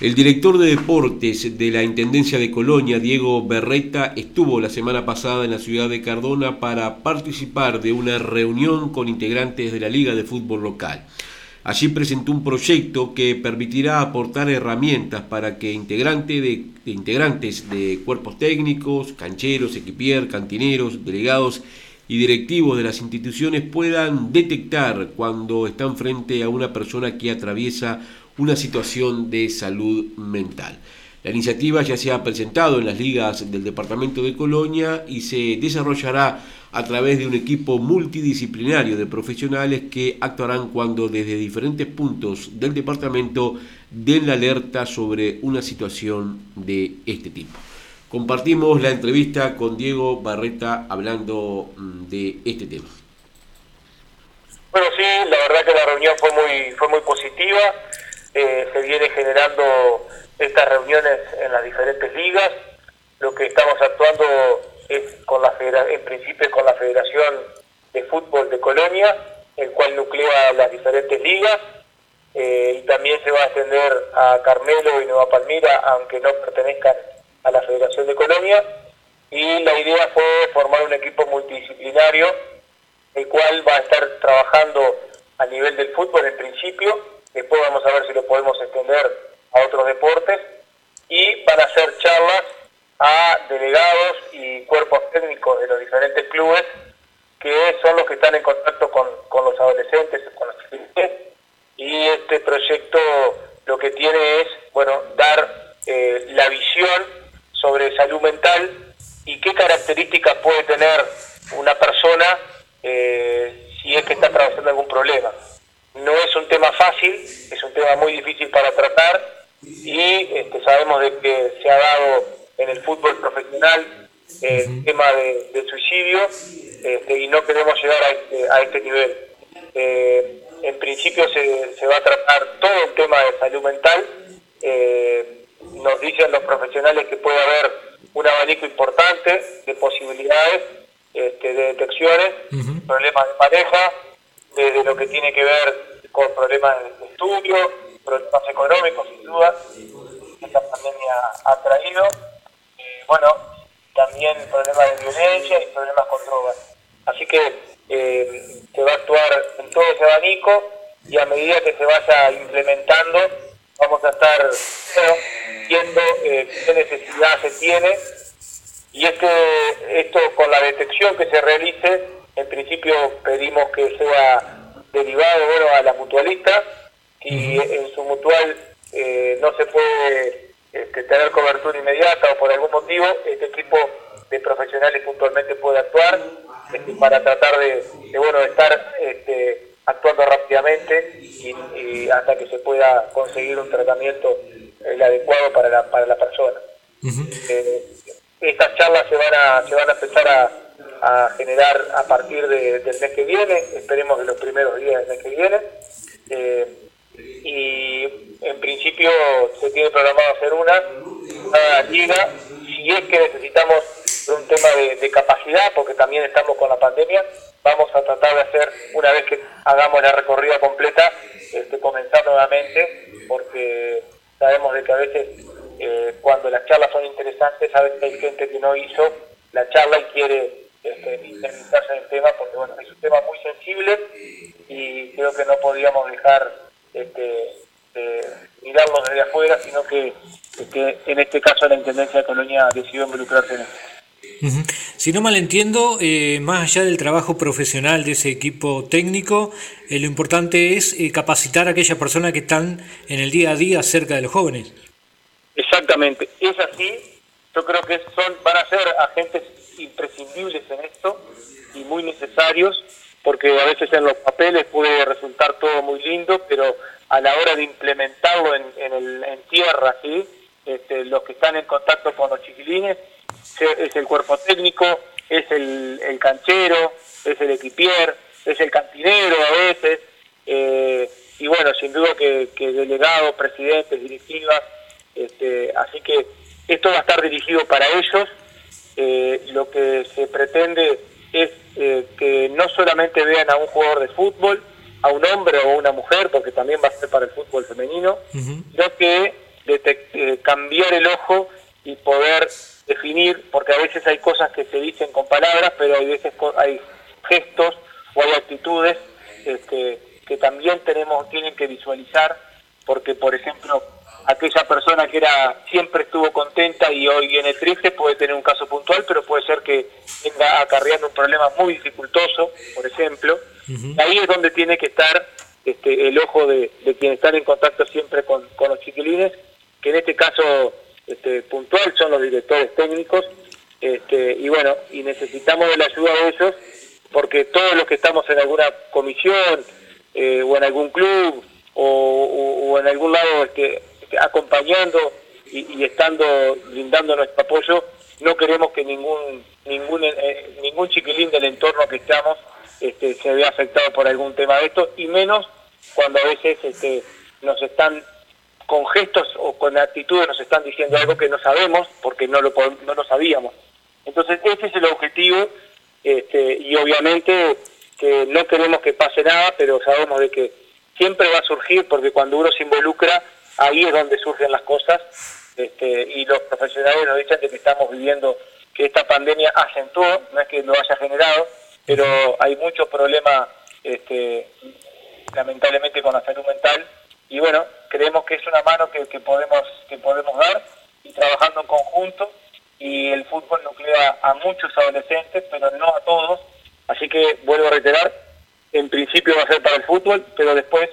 El director de deportes de la Intendencia de Colonia, Diego Berreta, estuvo la semana pasada en la ciudad de Cardona para participar de una reunión con integrantes de la Liga de Fútbol local. Allí presentó un proyecto que permitirá aportar herramientas para que integrantes de, integrantes de cuerpos técnicos, cancheros, equipier, cantineros, delegados y directivos de las instituciones puedan detectar cuando están frente a una persona que atraviesa una situación de salud mental. La iniciativa ya se ha presentado en las ligas del departamento de Colonia y se desarrollará a través de un equipo multidisciplinario de profesionales que actuarán cuando desde diferentes puntos del departamento den la alerta sobre una situación de este tipo. Compartimos la entrevista con Diego Barreta hablando mm, de este tema. Bueno, sí, la verdad que la reunión fue muy, fue muy positiva eh, se viene generando estas reuniones en las diferentes ligas. Lo que estamos actuando es con la en principio con la Federación de Fútbol de Colonia, el cual nuclea las diferentes ligas. Eh, y también se va a extender a Carmelo y Nueva Palmira, aunque no pertenezcan a la Federación de Colonia. Y la idea fue formar un equipo multidisciplinario, el cual va a estar trabajando a nivel del fútbol en principio, después vamos a ver si lo podemos extender a otros deportes, y van a hacer charlas a delegados y cuerpos técnicos de los diferentes clubes, que son los que están en contacto con, los adolescentes, con los chicos, y este proyecto lo que tiene es, bueno, dar eh, la visión sobre salud mental y qué características puede tener una persona eh, si es que está atravesando algún problema. No es un tema fácil, es un tema muy difícil para tratar y este, sabemos de que se ha dado en el fútbol profesional el tema de, suicidio este, y no queremos llegar a este, a este nivel. Eh, en principio se, se, va a tratar todo el tema de salud mental. Eh, nos dicen los profesionales que puede haber un abanico importante de posibilidades, este, de detecciones, problemas de pareja, desde lo que tiene que ver con problemas de estudio, problemas económicos, sin duda, que esta pandemia ha traído. bueno, también problemas de violencia y problemas con drogas. Así que eh, se va a actuar en todo ese abanico y a medida que se vaya implementando, vamos a estar viendo eh, qué necesidad se tiene y este, esto con la detección que se realice en principio pedimos que sea derivado bueno, a la mutualista y en su mutual eh, no se puede este, tener cobertura inmediata o por algún motivo, este equipo de profesionales puntualmente puede actuar este, para tratar de, bueno, estar este, actuando rápidamente y, hasta que se pueda conseguir un tratamiento el adecuado para la, para la persona. Eh, estas charlas se van a, se van a empezar a, a generar a partir del mes que viene, esperemos que los primeros días del mes que viene. Eh, y en principio se tiene programado hacer una, una liga, si es que necesitamos un tema de, capacidad, porque también estamos con la pandemia, vamos a tratar de hacer, una vez que hagamos la recorrida completa, este, comenzar nuevamente, porque sabemos de que a veces eh, cuando las charlas son interesantes, a veces hay gente que no hizo la charla y quiere este, en el tema, porque bueno, es un tema muy sensible y creo que no podíamos dejar este, mirarlo desde afuera, sino que, en este caso la Intendencia de Colonia decidió involucrarse en esto. Si no mal entiendo, eh, más allá del trabajo profesional de ese equipo técnico, eh, lo importante es eh, capacitar a aquellas personas que están en el día a día cerca de los jóvenes. Exactamente, es así. Yo creo que son van a ser agentes imprescindibles en esto y muy necesarios, porque a veces en los papeles puede resultar todo muy lindo, pero a la hora de implementarlo en, el, en tierra, ¿sí? Este, los que están en contacto con los chiquilines, es el cuerpo técnico, es el, el canchero, es el equipier, es el cantinero a veces, eh, y bueno, sin duda que, delegados, presidentes, directivas, esto va a estar dirigido para ellos. Eh, lo que se pretende es eh, que no solamente vean a un jugador de fútbol, a un hombre o a una mujer, porque también va a ser para el fútbol femenino, sino que de, cambiar el ojo y poder definir, porque a veces hay cosas que se dicen con palabras, pero hay veces hay gestos o hay actitudes este, que también tenemos tienen que visualizar, porque por ejemplo aquella persona que era siempre estuvo contenta y hoy viene triste puede tener un caso puntual, pero puede ser que venga acarreando un problema muy dificultoso, por ejemplo. Ahí es donde tiene que estar este, el ojo de, de quienes están en contacto siempre con, los chiquilines, que en este caso este, puntual son los directores técnicos, este, y bueno, y necesitamos de la ayuda de ellos, porque todos los que estamos en alguna comisión eh, o en algún club o, en algún lado este, acompañando y, estando brindando nuestro apoyo, no queremos que ningún ningún eh, ningún chiquilín del entorno que estamos este, se vea afectado por algún tema de esto y menos cuando a veces este, nos están con gestos o con actitudes nos están diciendo algo que no sabemos porque no lo no lo sabíamos. Entonces ese es el objetivo este, y obviamente que no queremos que pase nada pero sabemos de que siempre va a surgir porque cuando uno se involucra ahí es donde surgen las cosas este, y los profesionales nos dicen que estamos viviendo que esta pandemia acentuó, no es que lo haya generado, pero hay muchos problemas este, lamentablemente con la salud mental y bueno, creemos que es una mano que, podemos que podemos dar y trabajando en conjunto y el fútbol nuclea a muchos adolescentes, pero no a todos, así que vuelvo a reiterar, en principio va a ser para el fútbol, pero después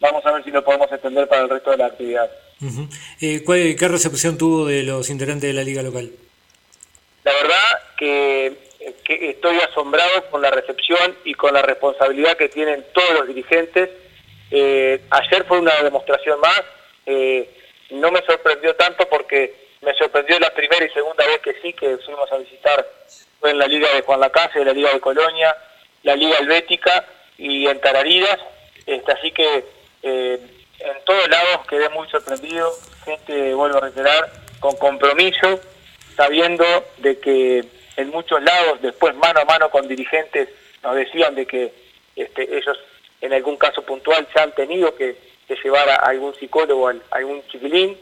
vamos a ver si lo podemos extender para el resto de la actividad. Eh, ¿Qué recepción tuvo de los integrantes de la liga local? La verdad que, estoy asombrado con la recepción y con la responsabilidad que tienen todos los dirigentes. Eh, ayer fue una demostración más. Eh, no me sorprendió tanto porque me sorprendió la primera y segunda vez que sí, que fuimos a visitar fue en la Liga de Juan Lacase, la Liga de Colonia, la Liga Helvética y en Tararidas. Este, así que eh, en todos lados quedé muy sorprendido, gente, vuelvo a reiterar, con compromiso, sabiendo de que en muchos lados, después mano a mano con dirigentes, nos decían de que este, ellos en algún caso puntual se han tenido que, llevar a algún psicólogo, a algún chiquilín.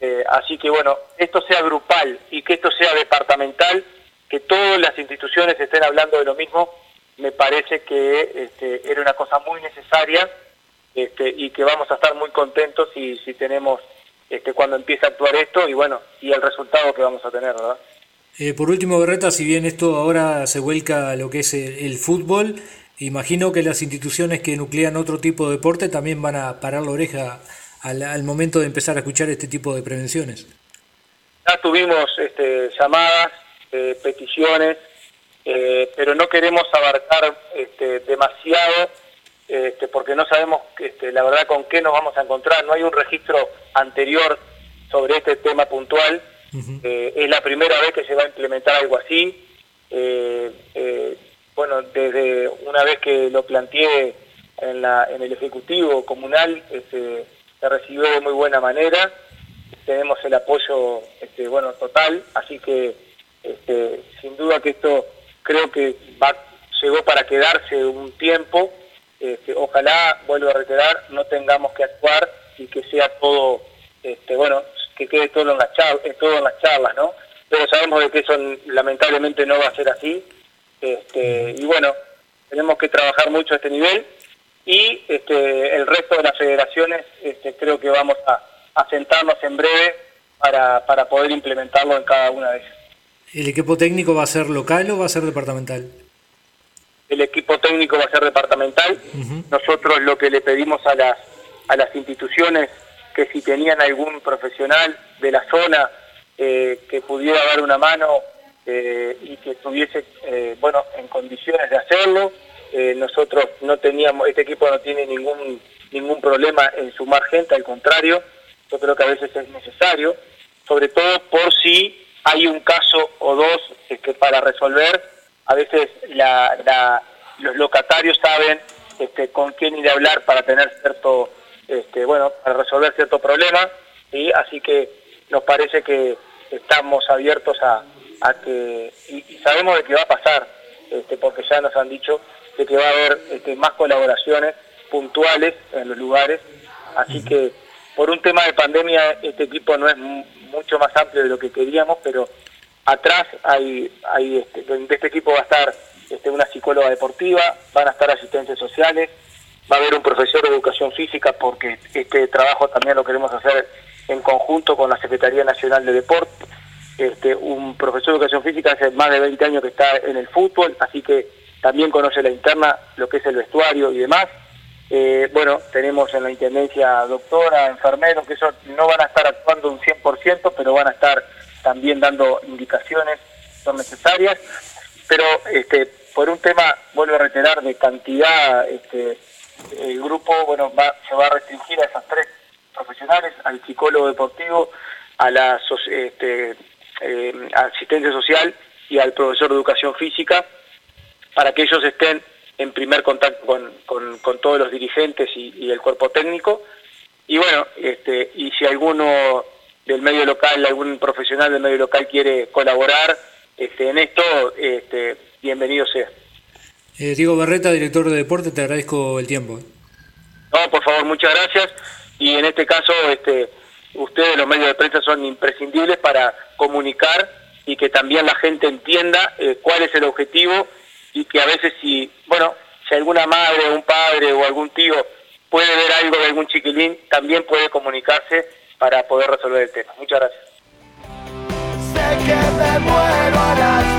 Eh, así que bueno, esto sea grupal y que esto sea departamental, que todas las instituciones estén hablando de lo mismo, me parece que este, era una cosa muy necesaria este, y que vamos a estar muy contentos si, si tenemos este, cuando empiece a actuar esto y bueno, y el resultado que vamos a tener, ¿verdad? Eh, por último, Berreta, si bien esto ahora se vuelca a lo que es el, fútbol, imagino que las instituciones que nuclean otro tipo de deporte también van a parar la oreja al, momento de empezar a escuchar este tipo de prevenciones. Ya tuvimos este, llamadas, eh, peticiones, eh, pero no queremos abarcar este, demasiado este, porque no sabemos este, la verdad con qué nos vamos a encontrar. No hay un registro anterior sobre este tema puntual. Eh, es la primera vez que se va a implementar algo así. Eh, eh, bueno, desde una vez que lo planteé en, la, en el Ejecutivo Comunal, este, se recibió de muy buena manera. Tenemos el apoyo este, bueno, total, así que este, sin duda que esto creo que va, llegó para quedarse un tiempo este, ojalá, vuelvo a reiterar, no tengamos que actuar y que sea todo, este, bueno, que quede todo en las charlas, eh, todo en las charlas, ¿no? Pero sabemos de que eso lamentablemente no va a ser así. Este, y bueno, tenemos que trabajar mucho a este nivel y este, el resto de las federaciones este, creo que vamos a, a sentarnos en breve para, para poder implementarlo en cada una de ellas. ¿El equipo técnico va a ser local o va a ser departamental? el equipo técnico va a ser departamental. Nosotros lo que le pedimos a las, a las instituciones que si tenían algún profesional de la zona eh, que pudiera dar una mano eh, y que estuviese eh, bueno en condiciones de hacerlo. nosotros no teníamos, este equipo no tiene ningún ningún problema en sumar gente, al contrario, yo creo que a veces es necesario, sobre todo por si hay un caso o dos que para resolver a veces los locatarios saben este, con quién ir a hablar para tener cierto, este, bueno, para resolver cierto problema, y así que nos parece que estamos abiertos a, que, y, sabemos de que va a pasar, este, porque ya nos han dicho de que va a haber este, más colaboraciones puntuales en los lugares, así que por un tema de pandemia este equipo no es mucho más amplio de lo que queríamos, pero atrás hay, hay este, de este equipo va a estar este, una psicóloga deportiva, van a estar asistentes sociales, va a haber un profesor de educación física porque este trabajo también lo queremos hacer en conjunto con la Secretaría Nacional de Deporte, este, un profesor de educación física hace más de 20 años que está en el fútbol, así que también conoce la interna, lo que es el vestuario y demás. Eh, bueno, tenemos en la Intendencia doctora, enfermeros, que eso no van a estar actuando un 100%, pero van a estar también dando indicaciones, son necesarias. Pero este, por un tema, vuelvo a reiterar, de cantidad, este, el grupo bueno va, se va a restringir a esas tres profesionales, al psicólogo deportivo, a la este, eh, asistente social y al profesor de educación física, para que ellos estén en primer contacto con, con, todos los dirigentes y, el cuerpo técnico. Y bueno, este, y si alguno del medio local, algún profesional del medio local quiere colaborar este, en esto, este, bienvenido sea. Eh, Diego Barreta, director de deporte, te agradezco el tiempo. No, por favor, muchas gracias. Y en este caso, este, ustedes, los medios de prensa, son imprescindibles para comunicar y que también la gente entienda eh, cuál es el objetivo y que a veces si, bueno, si alguna madre, un padre o algún tío puede ver algo de algún chiquilín, también puede comunicarse para poder resolver el tema. Muchas gracias que me muero a las